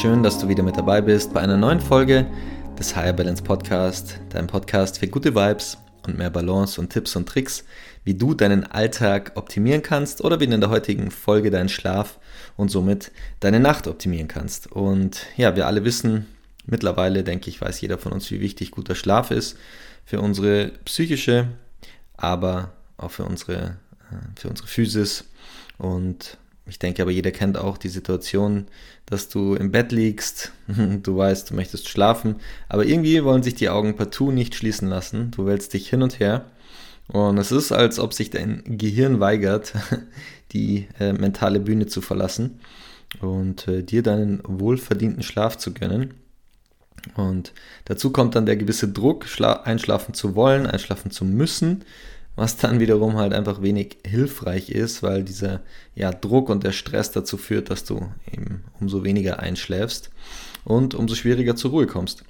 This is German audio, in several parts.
Schön, dass du wieder mit dabei bist bei einer neuen Folge des Higher Balance Podcast, deinem Podcast für gute Vibes und mehr Balance und Tipps und Tricks, wie du deinen Alltag optimieren kannst oder wie du in der heutigen Folge deinen Schlaf und somit deine Nacht optimieren kannst. Und ja, wir alle wissen, mittlerweile denke ich, weiß jeder von uns, wie wichtig guter Schlaf ist für unsere psychische, aber auch für unsere, äh, für unsere Physis und ich denke aber, jeder kennt auch die Situation, dass du im Bett liegst, du weißt, du möchtest schlafen, aber irgendwie wollen sich die Augen partout nicht schließen lassen. Du wälzt dich hin und her und es ist, als ob sich dein Gehirn weigert, die äh, mentale Bühne zu verlassen und äh, dir deinen wohlverdienten Schlaf zu gönnen. Und dazu kommt dann der gewisse Druck, einschlafen zu wollen, einschlafen zu müssen was dann wiederum halt einfach wenig hilfreich ist, weil dieser ja, Druck und der Stress dazu führt, dass du eben umso weniger einschläfst und umso schwieriger zur Ruhe kommst.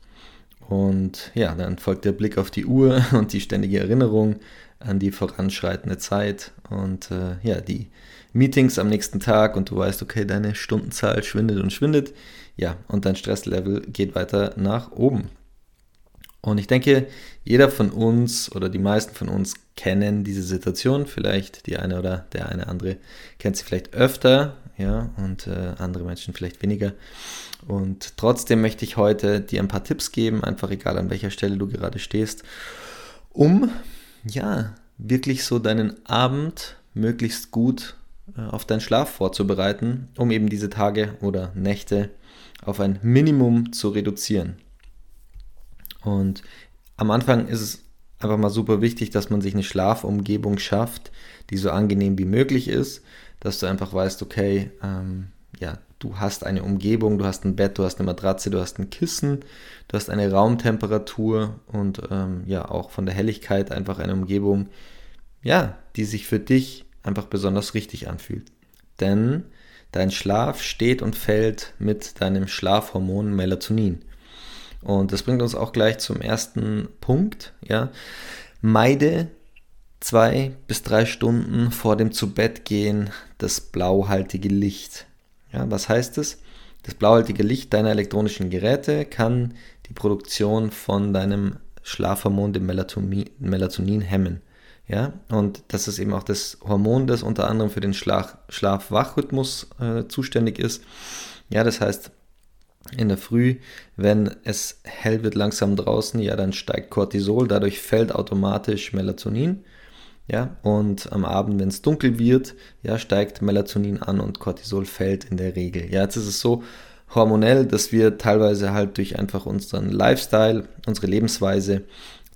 Und ja, dann folgt der Blick auf die Uhr und die ständige Erinnerung an die voranschreitende Zeit und äh, ja, die Meetings am nächsten Tag und du weißt, okay, deine Stundenzahl schwindet und schwindet. Ja, und dein Stresslevel geht weiter nach oben. Und ich denke, jeder von uns oder die meisten von uns kennen diese Situation. Vielleicht die eine oder der eine andere kennt sie vielleicht öfter, ja, und äh, andere Menschen vielleicht weniger. Und trotzdem möchte ich heute dir ein paar Tipps geben, einfach egal an welcher Stelle du gerade stehst, um ja wirklich so deinen Abend möglichst gut äh, auf deinen Schlaf vorzubereiten, um eben diese Tage oder Nächte auf ein Minimum zu reduzieren. Und am Anfang ist es einfach mal super wichtig, dass man sich eine Schlafumgebung schafft, die so angenehm wie möglich ist, dass du einfach weißt, okay, ähm, ja, du hast eine Umgebung, du hast ein Bett, du hast eine Matratze, du hast ein Kissen, du hast eine Raumtemperatur und ähm, ja, auch von der Helligkeit einfach eine Umgebung, ja, die sich für dich einfach besonders richtig anfühlt. Denn dein Schlaf steht und fällt mit deinem Schlafhormon Melatonin. Und das bringt uns auch gleich zum ersten Punkt. Ja. Meide zwei bis drei Stunden vor dem Zubettgehen das blauhaltige Licht. Ja, was heißt es? Das blauhaltige Licht deiner elektronischen Geräte kann die Produktion von deinem Schlafhormon, dem Melatonin, Melatonin hemmen. Ja, und das ist eben auch das Hormon, das unter anderem für den Schlaf-Wach-Rhythmus äh, zuständig ist. Ja, das heißt, in der Früh, wenn es hell wird langsam draußen, ja, dann steigt Cortisol, dadurch fällt automatisch Melatonin. Ja, und am Abend, wenn es dunkel wird, ja, steigt Melatonin an und Cortisol fällt in der Regel. Ja, jetzt ist es so hormonell, dass wir teilweise halt durch einfach unseren Lifestyle, unsere Lebensweise,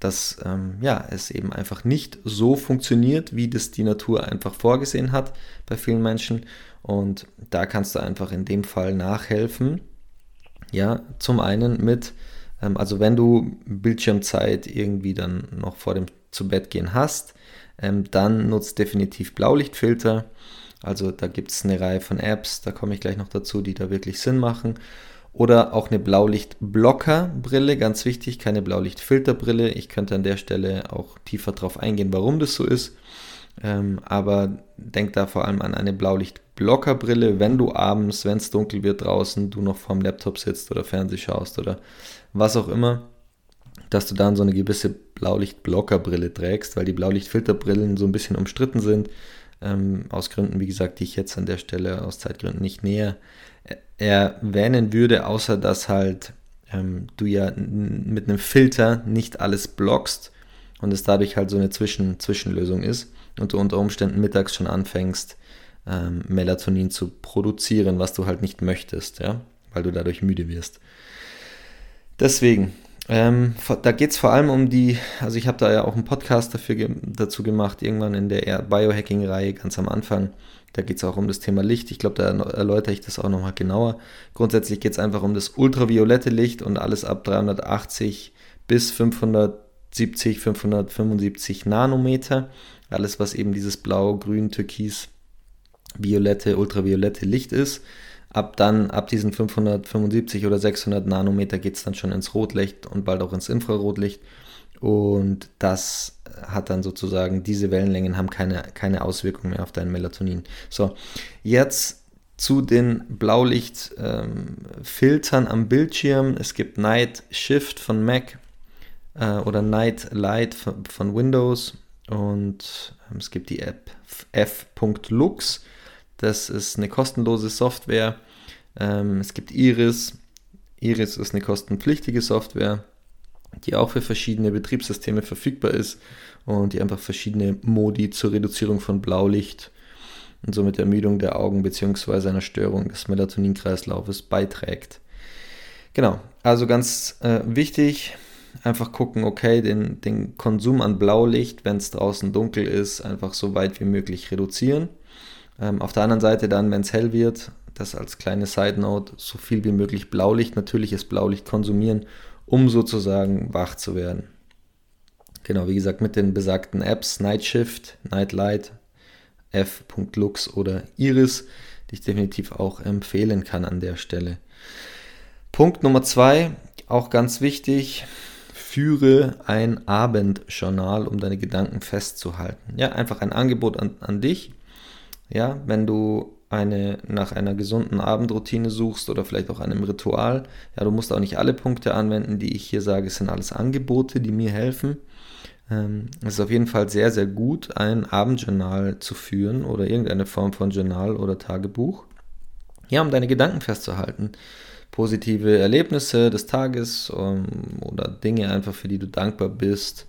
dass ähm, ja, es eben einfach nicht so funktioniert, wie das die Natur einfach vorgesehen hat bei vielen Menschen. Und da kannst du einfach in dem Fall nachhelfen, ja, zum einen mit, ähm, also wenn du Bildschirmzeit irgendwie dann noch vor dem zu Bett gehen hast, ähm, dann nutzt definitiv Blaulichtfilter. Also da gibt es eine Reihe von Apps, da komme ich gleich noch dazu, die da wirklich Sinn machen. Oder auch eine Blaulichtblockerbrille, ganz wichtig, keine Blaulichtfilterbrille. Ich könnte an der Stelle auch tiefer drauf eingehen, warum das so ist. Ähm, aber denk da vor allem an eine Blaulichtblockerbrille, wenn du abends, wenn es dunkel wird draußen, du noch vorm Laptop sitzt oder Fernseh schaust oder was auch immer, dass du dann so eine gewisse Blaulichtblockerbrille trägst, weil die Blaulichtfilterbrillen so ein bisschen umstritten sind. Ähm, aus Gründen, wie gesagt, die ich jetzt an der Stelle aus Zeitgründen nicht näher erwähnen würde, außer dass halt ähm, du ja mit einem Filter nicht alles blockst und es dadurch halt so eine Zwischen Zwischenlösung ist und du unter Umständen mittags schon anfängst, ähm, Melatonin zu produzieren, was du halt nicht möchtest, ja, weil du dadurch müde wirst. Deswegen, Ähm, da geht es vor allem um die, also ich habe da ja auch einen Podcast dafür dazu gemacht, irgendwann in der Biohacking-Reihe ganz am Anfang. Da geht es auch um das Thema Licht. Ich glaube, da erläutere ich das auch nochmal genauer. Grundsätzlich geht es einfach um das ultraviolette Licht und alles ab 380 bis 570, 575 Nanometer. Alles, was eben dieses blau, grün, türkis, violette, ultraviolette Licht ist. Ab dann, ab diesen 575 oder 600 Nanometer geht es dann schon ins Rotlicht und bald auch ins Infrarotlicht. Und das hat dann sozusagen, diese Wellenlängen haben keine, keine Auswirkung mehr auf dein Melatonin. So, jetzt zu den Blaulichtfiltern ähm, am Bildschirm. Es gibt Night Shift von Mac äh, oder Night Light von, von Windows und ähm, es gibt die App f.lux das ist eine kostenlose Software. Ähm, es gibt Iris. Iris ist eine kostenpflichtige Software, die auch für verschiedene Betriebssysteme verfügbar ist und die einfach verschiedene Modi zur Reduzierung von Blaulicht und somit Ermüdung der Augen bzw. einer Störung des Melatoninkreislaufes beiträgt. Genau, also ganz äh, wichtig, einfach gucken, okay, den, den Konsum an Blaulicht, wenn es draußen dunkel ist, einfach so weit wie möglich reduzieren. Ähm, auf der anderen Seite dann, wenn es hell wird, das als kleine Side Note, so viel wie möglich Blaulicht, natürliches Blaulicht konsumieren, um sozusagen wach zu werden. Genau, wie gesagt, mit den besagten Apps Night Shift, Night Light, f.lux oder Iris, die ich definitiv auch empfehlen kann an der Stelle. Punkt Nummer zwei, auch ganz wichtig, führe ein Abendjournal, um deine Gedanken festzuhalten. Ja, einfach ein Angebot an, an dich ja, wenn du eine, nach einer gesunden Abendroutine suchst oder vielleicht auch einem Ritual, ja, du musst auch nicht alle Punkte anwenden, die ich hier sage, es sind alles Angebote, die mir helfen. Ähm, es ist auf jeden Fall sehr, sehr gut, ein Abendjournal zu führen oder irgendeine Form von Journal oder Tagebuch. Ja, um deine Gedanken festzuhalten. Positive Erlebnisse des Tages um, ähm, oder Dinge einfach, für die du dankbar bist.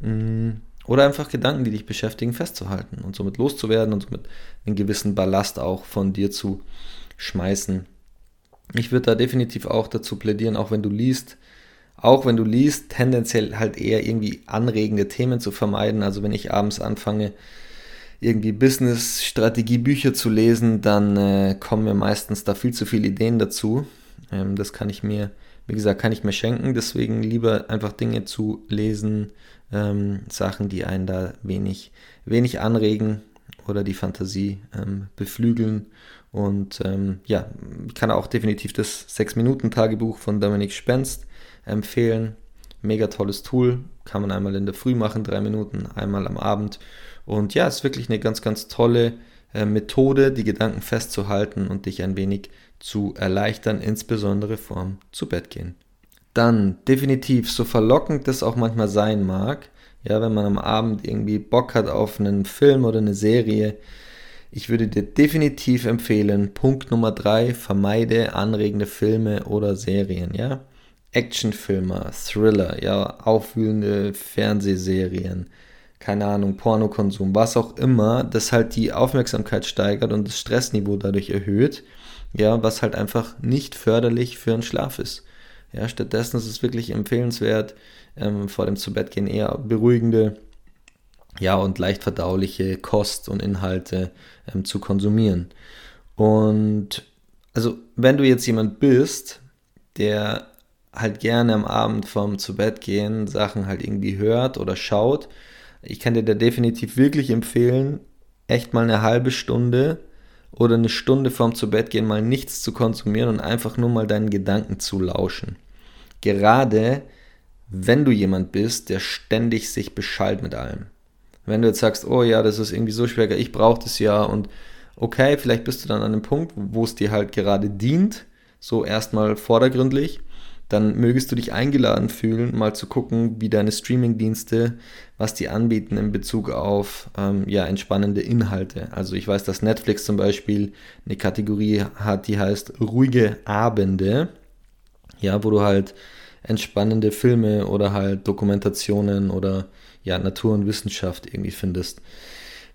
Mm, oder einfach Gedanken, die dich beschäftigen, festzuhalten und somit loszuwerden und somit einen gewissen Ballast auch von dir zu schmeißen. Ich würde da definitiv auch dazu plädieren, auch wenn du liest, auch wenn du liest, tendenziell halt eher irgendwie anregende Themen zu vermeiden. Also wenn ich abends anfange, irgendwie Business-Strategie-Bücher zu lesen, dann äh, kommen mir meistens da viel zu viele Ideen dazu. Ähm, das kann ich mir, wie gesagt, kann ich mir schenken. Deswegen lieber einfach Dinge zu lesen, ähm, Sachen, die einen da wenig, wenig anregen oder die Fantasie ähm, beflügeln. Und ähm, ja, ich kann auch definitiv das 6-Minuten-Tagebuch von Dominik Spenst empfehlen. Mega tolles Tool, kann man einmal in der Früh machen, drei Minuten, einmal am Abend. Und ja, ist wirklich eine ganz, ganz tolle äh, Methode, die Gedanken festzuhalten und dich ein wenig zu erleichtern, insbesondere vorm zu Bett gehen. Dann definitiv, so verlockend das auch manchmal sein mag, ja, wenn man am Abend irgendwie Bock hat auf einen Film oder eine Serie, ich würde dir definitiv empfehlen, Punkt Nummer drei, vermeide anregende Filme oder Serien, ja. Actionfilme, Thriller, ja, aufwühlende Fernsehserien, keine Ahnung, Pornokonsum, was auch immer, das halt die Aufmerksamkeit steigert und das Stressniveau dadurch erhöht, ja, was halt einfach nicht förderlich für einen Schlaf ist. Ja, stattdessen ist es wirklich empfehlenswert, ähm, vor dem Zubettgehen eher beruhigende ja, und leicht verdauliche Kost und Inhalte ähm, zu konsumieren. Und also, wenn du jetzt jemand bist, der halt gerne am Abend vorm Zubettgehen Sachen halt irgendwie hört oder schaut, ich kann dir da definitiv wirklich empfehlen, echt mal eine halbe Stunde oder eine Stunde vorm Zubettgehen mal nichts zu konsumieren und einfach nur mal deinen Gedanken zu lauschen. Gerade wenn du jemand bist, der ständig sich beschallt mit allem. Wenn du jetzt sagst, oh ja, das ist irgendwie so schwer, ich brauche das ja und okay, vielleicht bist du dann an einem Punkt, wo es dir halt gerade dient, so erstmal vordergründlich, dann mögest du dich eingeladen fühlen, mal zu gucken, wie deine Streaming-Dienste, was die anbieten in Bezug auf ähm, ja, entspannende Inhalte. Also ich weiß, dass Netflix zum Beispiel eine Kategorie hat, die heißt ruhige Abende, ja, wo du halt entspannende Filme oder halt Dokumentationen oder ja, Natur und Wissenschaft irgendwie findest.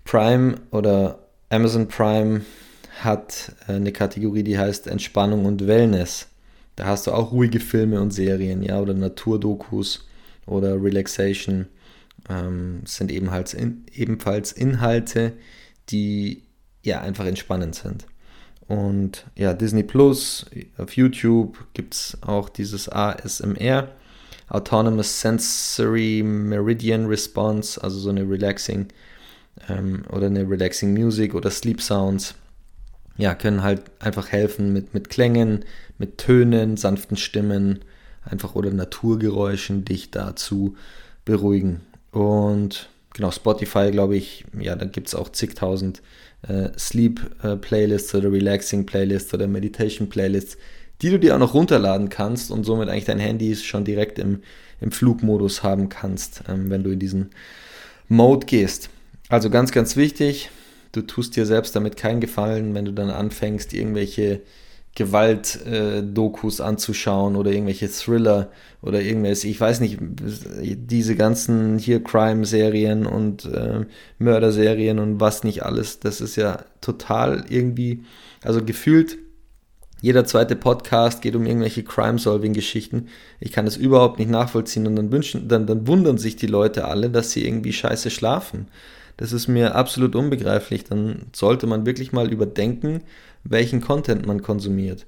Prime oder Amazon Prime hat äh, eine Kategorie, die heißt Entspannung und Wellness. Da hast du auch ruhige Filme und Serien, ja, oder Naturdokus oder Relaxation. Ähm, sind eben halt in, ebenfalls Inhalte, die ja einfach entspannend sind. Und ja, Disney Plus, auf YouTube gibt es auch dieses ASMR, Autonomous Sensory Meridian Response, also so eine relaxing ähm, oder eine relaxing Music oder Sleep Sounds. Ja, können halt einfach helfen mit, mit Klängen, mit Tönen, sanften Stimmen, einfach oder Naturgeräuschen dich dazu beruhigen. Und genau, Spotify, glaube ich, ja, da gibt es auch zigtausend äh, Sleep-Playlists äh, oder Relaxing-Playlists oder Meditation-Playlists, die du dir auch noch runterladen kannst und somit eigentlich dein Handy schon direkt im, im Flugmodus haben kannst, ähm, wenn du in diesen Mode gehst. Also ganz, ganz wichtig, du tust dir selbst damit keinen Gefallen, wenn du dann anfängst, irgendwelche Gewalt-Dokus äh, anzuschauen oder irgendwelche Thriller oder irgendwelche, ich weiß nicht, diese ganzen hier Crime-Serien und äh, Mörderserien und was nicht alles, das ist ja total irgendwie, also gefühlt jeder zweite Podcast geht um irgendwelche Crime-Solving-Geschichten. Ich kann das überhaupt nicht nachvollziehen und dann wünschen, dann, dann wundern sich die Leute alle, dass sie irgendwie scheiße schlafen. Das ist mir absolut unbegreiflich. Dann sollte man wirklich mal überdenken, welchen Content man konsumiert.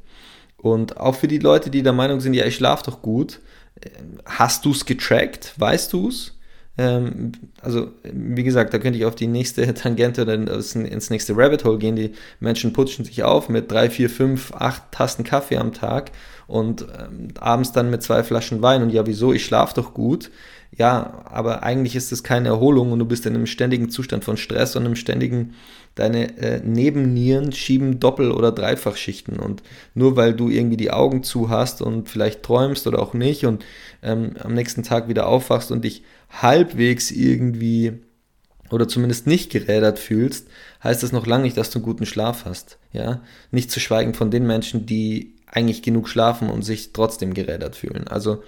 Und auch für die Leute, die der Meinung sind, ja, ich schlafe doch gut, äh, hast du es getrackt? Weißt du es? Ähm, also, wie gesagt, da könnte ich auf die nächste Tangente oder ins nächste Rabbit Hole gehen. Die Menschen putschen sich auf mit drei, vier, fünf, acht Tassen Kaffee am Tag und ähm, abends dann mit zwei Flaschen Wein. Und ja, wieso? Ich schlafe doch gut. Ja, aber eigentlich ist es keine Erholung und du bist in einem ständigen Zustand von Stress und einem ständigen, deine äh, Nebennieren schieben Doppel- oder Dreifachschichten und nur weil du irgendwie die Augen zu hast und vielleicht träumst oder auch nicht und ähm, am nächsten Tag wieder aufwachst und dich halbwegs irgendwie oder zumindest nicht gerädert fühlst, heißt das noch lange nicht, dass du einen guten Schlaf hast. Ja, nicht zu schweigen von den Menschen, die eigentlich genug schlafen und sich trotzdem gerädert fühlen. Also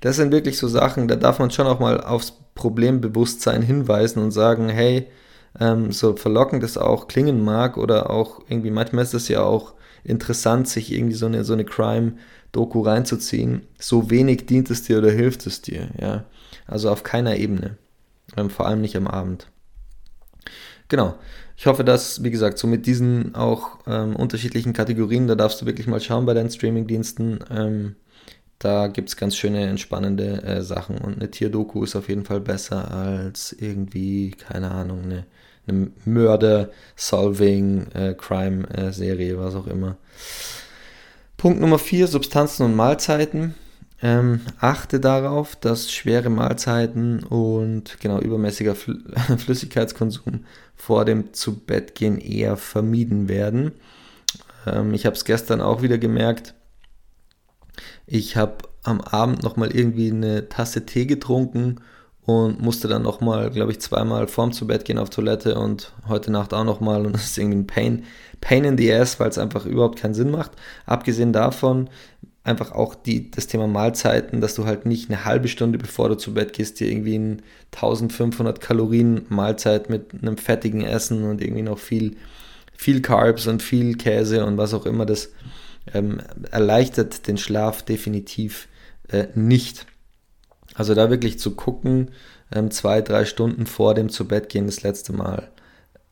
das sind wirklich so Sachen, da darf man schon auch mal aufs Problembewusstsein hinweisen und sagen, hey, ähm, so verlockend es auch klingen mag oder auch irgendwie manchmal ist es ja auch interessant, sich irgendwie so eine so eine Crime-Doku reinzuziehen. So wenig dient es dir oder hilft es dir, ja. Also auf keiner Ebene. Ähm, vor allem nicht am Abend. Genau. Ich hoffe, dass, wie gesagt, so mit diesen auch ähm, unterschiedlichen Kategorien, da darfst du wirklich mal schauen bei deinen Streamingdiensten. Ähm, da gibt es ganz schöne, entspannende äh, Sachen. Und eine Tierdoku ist auf jeden Fall besser als irgendwie, keine Ahnung, eine, eine Murder-Solving-Crime-Serie, äh, was auch immer. Punkt Nummer 4, Substanzen und Mahlzeiten. Ähm, achte darauf, dass schwere Mahlzeiten und genau übermäßiger Fl Flüssigkeitskonsum vor dem Zubettgehen eher vermieden werden. Ähm, ich habe es gestern auch wieder gemerkt. Ich habe am Abend nochmal irgendwie eine Tasse Tee getrunken und musste dann nochmal, glaube ich, zweimal vorm Zubettgehen auf Toilette und heute Nacht auch nochmal und das ist irgendwie ein Pain, Pain in the ass, weil es einfach überhaupt keinen Sinn macht. Abgesehen davon einfach auch die, das Thema Mahlzeiten, dass du halt nicht eine halbe Stunde bevor du zu Bett gehst, dir irgendwie ein 1500 Kalorien Mahlzeit mit einem fettigen Essen und irgendwie noch viel, viel Carbs und viel Käse und was auch immer, das ähm, erleichtert den Schlaf definitiv äh, nicht. Also da wirklich zu gucken, ähm, zwei, drei Stunden vor dem zu Bett gehen das letzte Mal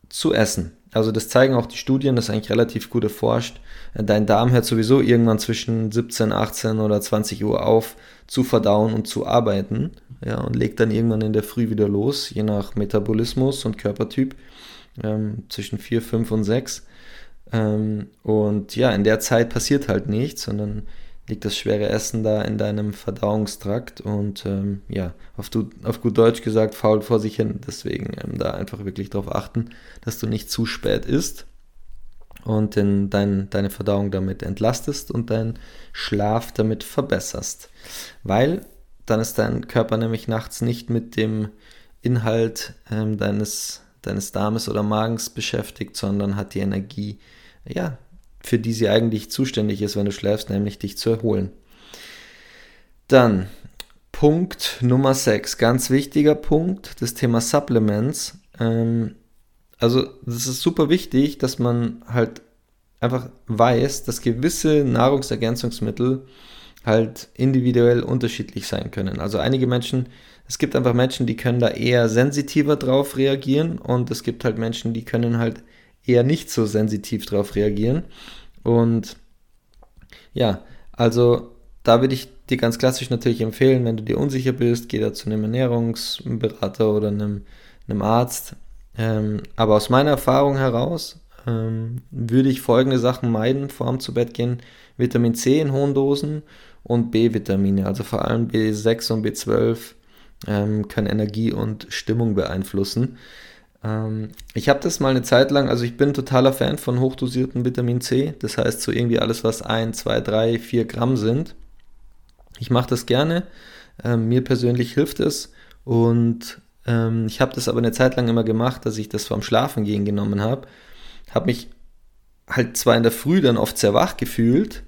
zu essen. Also das zeigen auch die Studien, das ist eigentlich relativ gut erforscht. Dein Darm hört sowieso irgendwann zwischen 17, 18 oder 20 Uhr auf zu verdauen und zu arbeiten. Ja, und legt dann irgendwann in der Früh wieder los, je nach Metabolismus und Körpertyp, ähm, zwischen 4, 5 und 6. Ähm, und ja, in der Zeit passiert halt nichts, sondern liegt das schwere Essen da in deinem Verdauungstrakt und ähm, ja, auf, du, auf, gut Deutsch gesagt, faul vor sich hin. Deswegen ähm, da einfach wirklich darauf achten, dass du nicht zu spät isst und in dein, deine Verdauung damit entlastest und deinen Schlaf damit verbesserst. Weil dann ist dein Körper nämlich nachts nicht mit dem Inhalt ähm, deines, deines Darmes oder Magens beschäftigt, sondern hat die Energie, ja, für die sie eigentlich zuständig ist, wenn du schläfst, nämlich dich zu erholen. Dann Punkt Nummer 6, ganz wichtiger Punkt, das Thema Supplements. Ähm, also das ist super wichtig, dass man halt einfach weiß, dass gewisse Nahrungsergänzungsmittel halt individuell unterschiedlich sein können. Also einige Menschen, es gibt einfach Menschen, die können da eher sensitiver drauf reagieren und es gibt halt Menschen, die können halt eher nicht so sensitiv drauf reagieren. Und ja, also da würde ich dir ganz klassisch natürlich empfehlen, wenn du dir unsicher bist, geh da zu einem Ernährungsberater oder einem, einem Arzt. Ähm, aber aus meiner Erfahrung heraus ähm, würde ich folgende Sachen meiden, vor dem zu Bett gehen. Vitamin C in hohen Dosen und B-Vitamine, also vor allem B6 und B12 ähm, können Energie und Stimmung beeinflussen. Ähm, ich habe das mal eine Zeit lang, also ich bin totaler Fan von hochdosierten Vitamin C, das heißt so irgendwie alles, was 1, 2, 3, 4 Gramm sind. Ich mache das gerne, ähm, mir persönlich hilft es und ähm, ich habe das aber eine Zeit lang immer gemacht, dass ich das vorm Schlafengehen genommen habe. Habe mich halt zwar in der Früh dann oft sehr wach gefühlt,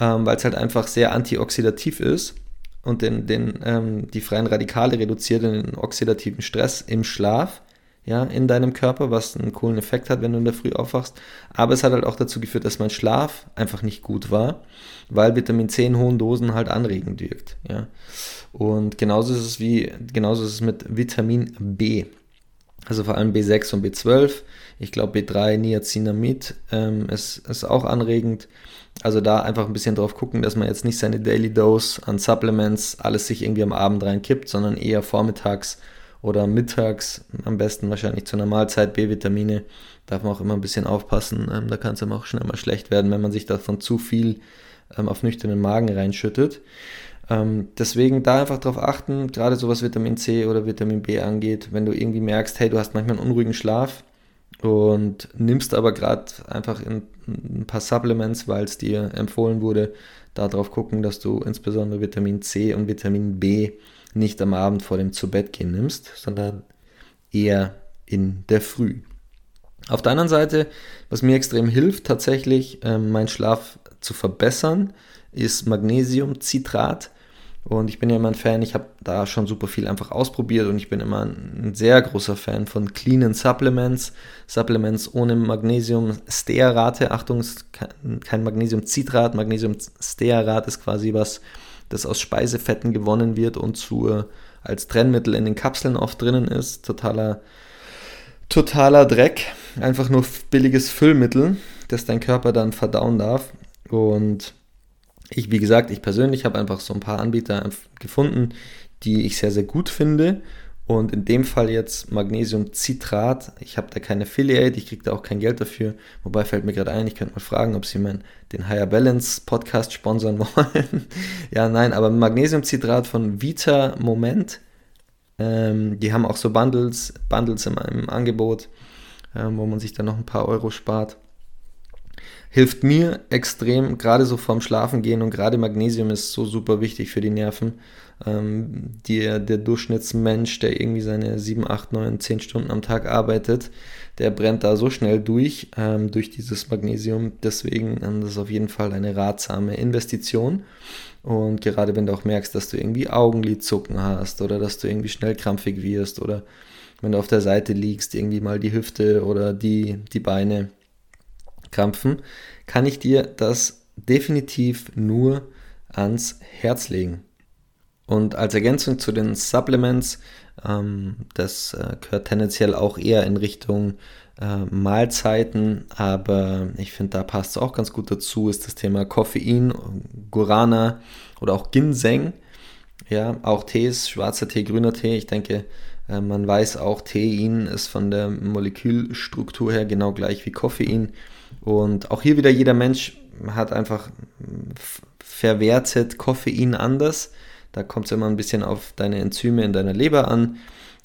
ähm, weil es halt einfach sehr antioxidativ ist und den, den, ähm, die freien Radikale reduziert den oxidativen Stress im Schlaf ja, in deinem Körper, was einen coolen Effekt hat, wenn du in der Früh aufwachst. Aber es hat halt auch dazu geführt, dass mein Schlaf einfach nicht gut war, weil Vitamin C in hohen Dosen halt anregend wirkt. Ja. Und genauso ist es wie, genauso ist es mit Vitamin B. Also vor allem B6 und B12. Ich glaube B3, Niacinamid ähm, ist, ist auch anregend. Also da einfach ein bisschen drauf gucken, dass man jetzt nicht seine Daily Dose an Supplements alles sich irgendwie am Abend reinkippt, sondern eher vormittags oder mittags, am besten wahrscheinlich zu einer Mahlzeit, B-Vitamine. Darf man auch immer ein bisschen aufpassen. Ähm, da kann es auch schnell mal schlecht werden, wenn man sich davon zu viel ähm, auf nüchternen Magen reinschüttet. Ähm, deswegen da einfach drauf achten, gerade so was Vitamin C oder Vitamin B angeht, wenn du irgendwie merkst, hey, du hast manchmal einen unruhigen Schlaf und nimmst aber gerade einfach in, ein paar Supplements, weil es dir empfohlen wurde, darauf gucken, dass du insbesondere Vitamin C und Vitamin B nicht am Abend vor dem Zubettgehen nimmst, sondern eher in der Früh. Auf der anderen Seite, was mir extrem hilft, tatsächlich äh, meinen Schlaf zu verbessern, ist Magnesiumcitrat. Und ich bin ja immer ein Fan, ich habe da schon super viel einfach ausprobiert und ich bin immer ein sehr großer Fan von cleanen Supplements. Supplements ohne Magnesium-Stearat. Achtung, kein Magnesium-Citrat. Magnesium-Stearat ist quasi was, das aus Speisefetten gewonnen wird und zu, als Trennmittel in den Kapseln oft drinnen ist. Totaler, totaler Dreck. Einfach nur billiges Füllmittel, das dein Körper dann verdauen darf. Und ich, wie gesagt, ich persönlich habe einfach so ein paar Anbieter gefunden, die ich sehr, sehr gut finde und in dem Fall jetzt Magnesiumcitrat. Ich habe da kein Affiliate, ich kriege da auch kein Geld dafür. Wobei fällt mir gerade ein, ich könnte mal fragen, ob Sie meinen, den Higher Balance Podcast sponsern wollen. ja, nein, aber Magnesiumcitrat von Vita Moment. Ähm, die haben auch so Bundles, Bundles im, im Angebot, ähm, wo man sich dann noch ein paar Euro spart. Hilft mir extrem, gerade so vorm Schlafen gehen und gerade Magnesium ist so super wichtig für die Nerven. Ähm, der, der Durchschnittsmensch, der irgendwie seine 7, 8, 9, 10 Stunden am Tag arbeitet, der brennt da so schnell durch, ähm, durch dieses Magnesium. Deswegen ähm, das ist auf jeden Fall eine ratsame Investition. Und gerade wenn du auch merkst, dass du irgendwie Augenlidzucken hast oder dass du irgendwie schnell krampfig wirst oder wenn du auf der Seite liegst, irgendwie mal die Hüfte oder die, die Beine krampfen, kann ich dir das definitiv nur ans Herz legen. Und als Ergänzung zu den Supplements, ähm, das äh, gehört tendenziell auch eher in Richtung äh, Mahlzeiten, aber ich finde, da passt es auch ganz gut dazu, ist das Thema Koffein, Guarana oder auch Ginseng. Ja, auch Tees, schwarzer Tee, grüner Tee. Ich denke, äh, man weiß auch, Tein ist von der Molekülstruktur her genau gleich wie Koffein. Und auch hier wieder jeder Mensch hat einfach verwertet Koffein anders. Da kommt es immer ein bisschen auf deine Enzyme in deiner Leber an.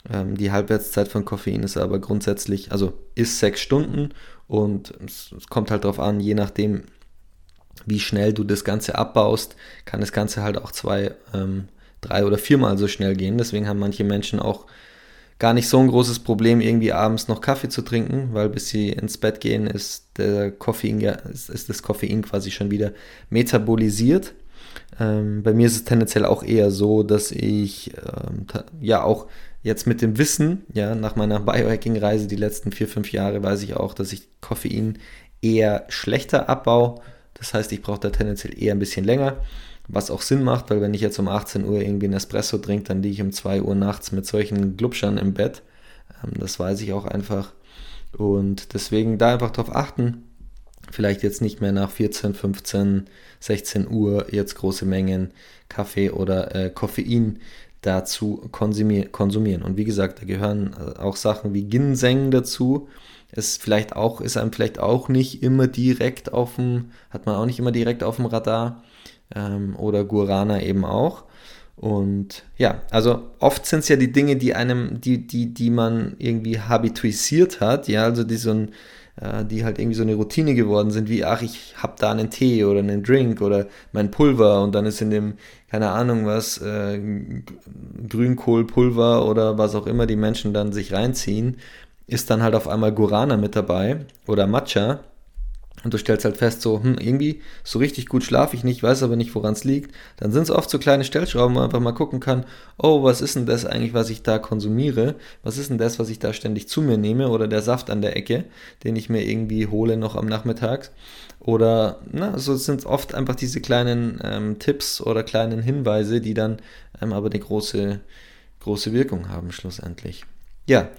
Ähm, die Halbwertszeit von Koffein ist aber grundsätzlich, also ist sechs Stunden und es, es kommt halt darauf an, je nachdem, wie schnell du das Ganze abbaust, kann das Ganze halt auch zwei, ähm, drei oder viermal so schnell gehen. Deswegen haben manche Menschen auch gar nicht so ein großes Problem, irgendwie abends noch Kaffee zu trinken, weil bis sie ins Bett gehen, ist, der Koffein, ist, ist das Koffein quasi schon wieder metabolisiert. Ähm, bei mir ist es tendenziell auch eher so, dass ich ähm, ja auch jetzt mit dem Wissen, ja, nach meiner Biohacking-Reise die letzten vier, fünf Jahre weiß ich auch, dass ich Koffein eher schlechter Abbau. Das heißt, ich brauche da tendenziell eher ein bisschen länger, was auch Sinn macht, weil wenn ich jetzt um 18 Uhr irgendwie ein Espresso trinke, dann liege ich um 2 Uhr nachts mit solchen Glubschern im Bett. Ähm, das weiß ich auch einfach. Und deswegen da einfach drauf achten. Vielleicht jetzt nicht mehr nach 14, 15, 16 Uhr jetzt große Mengen Kaffee oder äh, Koffein dazu konsumieren. Und wie gesagt, da gehören äh, auch Sachen wie Ginseng dazu. Ist vielleicht auch, ist einem vielleicht auch nicht immer direkt auf dem, hat man auch nicht immer direkt auf dem Radar. Ähm, oder Guarana eben auch. Und ja, also oft sind es ja die Dinge, die einem, die, die, die man irgendwie habituisiert hat, ja, also die so ein, äh, die halt irgendwie so eine Routine geworden sind, wie, ach, ich habe da einen Tee oder einen Drink oder mein Pulver und dann ist in dem, keine Ahnung was, äh, Grünkohlpulver oder was auch immer die Menschen dann sich reinziehen, ist dann halt auf einmal Guarana mit dabei oder Matcha und du stellst halt fest, so, hm, irgendwie so richtig gut schlafe ich nicht, weiß aber nicht, woran es liegt. Dann sind es oft so kleine Stellschrauben, wo man einfach mal gucken kann, oh, was ist denn das eigentlich, was ich da konsumiere? Was ist denn das, was ich da ständig zu mir nehme? Oder der Saft an der Ecke, den ich mir irgendwie hole noch am Nachmittag. Oder, na, so sind oft einfach diese kleinen ähm, Tipps oder kleinen Hinweise, die dann ähm, aber eine große, große Wirkung haben schlussendlich. Ja,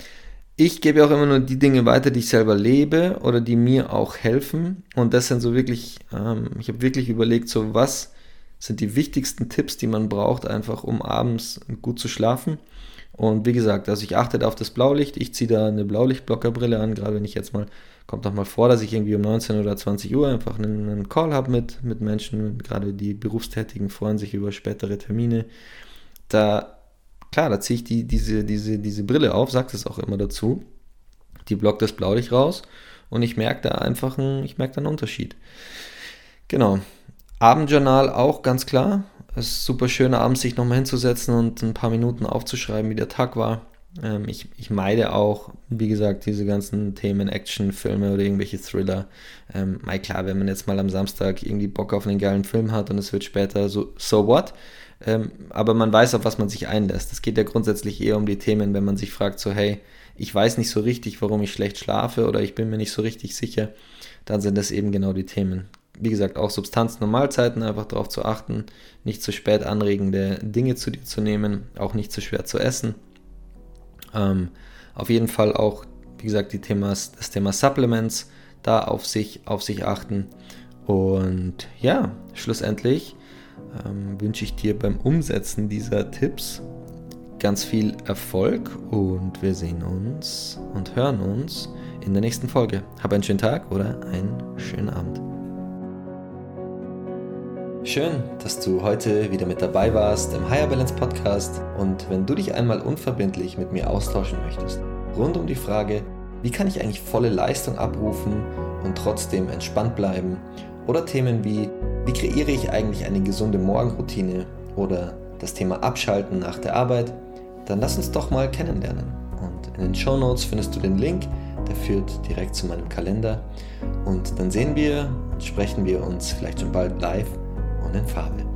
ich gebe auch immer nur die Dinge weiter, die ich selber lebe oder die mir auch helfen. Und das sind so wirklich, ähm, ich habe wirklich überlegt, so was sind die wichtigsten Tipps, die man braucht, einfach um abends gut zu schlafen. Und wie gesagt, also ich achte auf das Blaulicht. Ich ziehe da eine Blaulichtblockerbrille an, gerade wenn ich jetzt mal, kommt doch mal vor, dass ich irgendwie um 19 oder 20 Uhr einfach einen, einen Call habe mit, mit Menschen, gerade die Berufstätigen freuen sich über spätere Termine. Da klar, da ziehe ich die, diese, diese, diese Brille auf, sagt es auch immer dazu. Die blockt das Blaulicht raus und ich merke da einfach einen, ich merke da einen Unterschied. Genau. Abendjournal auch ganz klar. Es ist super schön, abends sich nochmal hinzusetzen und ein paar Minuten aufzuschreiben, wie der Tag war. Ähm, ich, ich meide auch, wie gesagt, diese ganzen Themen, Actionfilme oder irgendwelche Thriller. Ähm, klar, wenn man jetzt mal am Samstag irgendwie Bock auf einen geilen Film hat und es wird später so, so what? Ähm, aber man weiß, auf was man sich einlässt. Es geht ja grundsätzlich eher um die Themen, wenn man sich fragt, so hey, ich weiß nicht so richtig, warum ich schlecht schlafe oder ich bin mir nicht so richtig sicher, dann sind das eben genau die Themen. Wie gesagt, auch Substanzen und Mahlzeiten, einfach darauf zu achten, nicht zu spät anregende Dinge zu dir zu nehmen, auch nicht zu schwer zu essen. Ähm, auf jeden Fall auch, wie gesagt, die Themas, das Thema Supplements, da auf sich, auf sich achten. Und ja, schlussendlich ähm, wünsche ich dir beim Umsetzen dieser Tipps ganz viel Erfolg und wir sehen uns und hören uns in der nächsten Folge. Hab einen schönen Tag oder einen schönen Abend. Schön, dass du heute wieder mit dabei warst im Higher Balance Podcast und wenn du dich einmal unverbindlich mit mir austauschen möchtest, rund um die Frage, wie kann ich eigentlich volle Leistung abrufen und trotzdem entspannt bleiben oder Themen wie wie kreiere ich eigentlich eine gesunde Morgenroutine oder das Thema Abschalten nach der Arbeit? Dann lass uns doch mal kennenlernen. Und in den Show Notes findest du den Link, der führt direkt zu meinem Kalender. Und dann sehen wir und sprechen wir uns vielleicht schon bald live und in Farbe.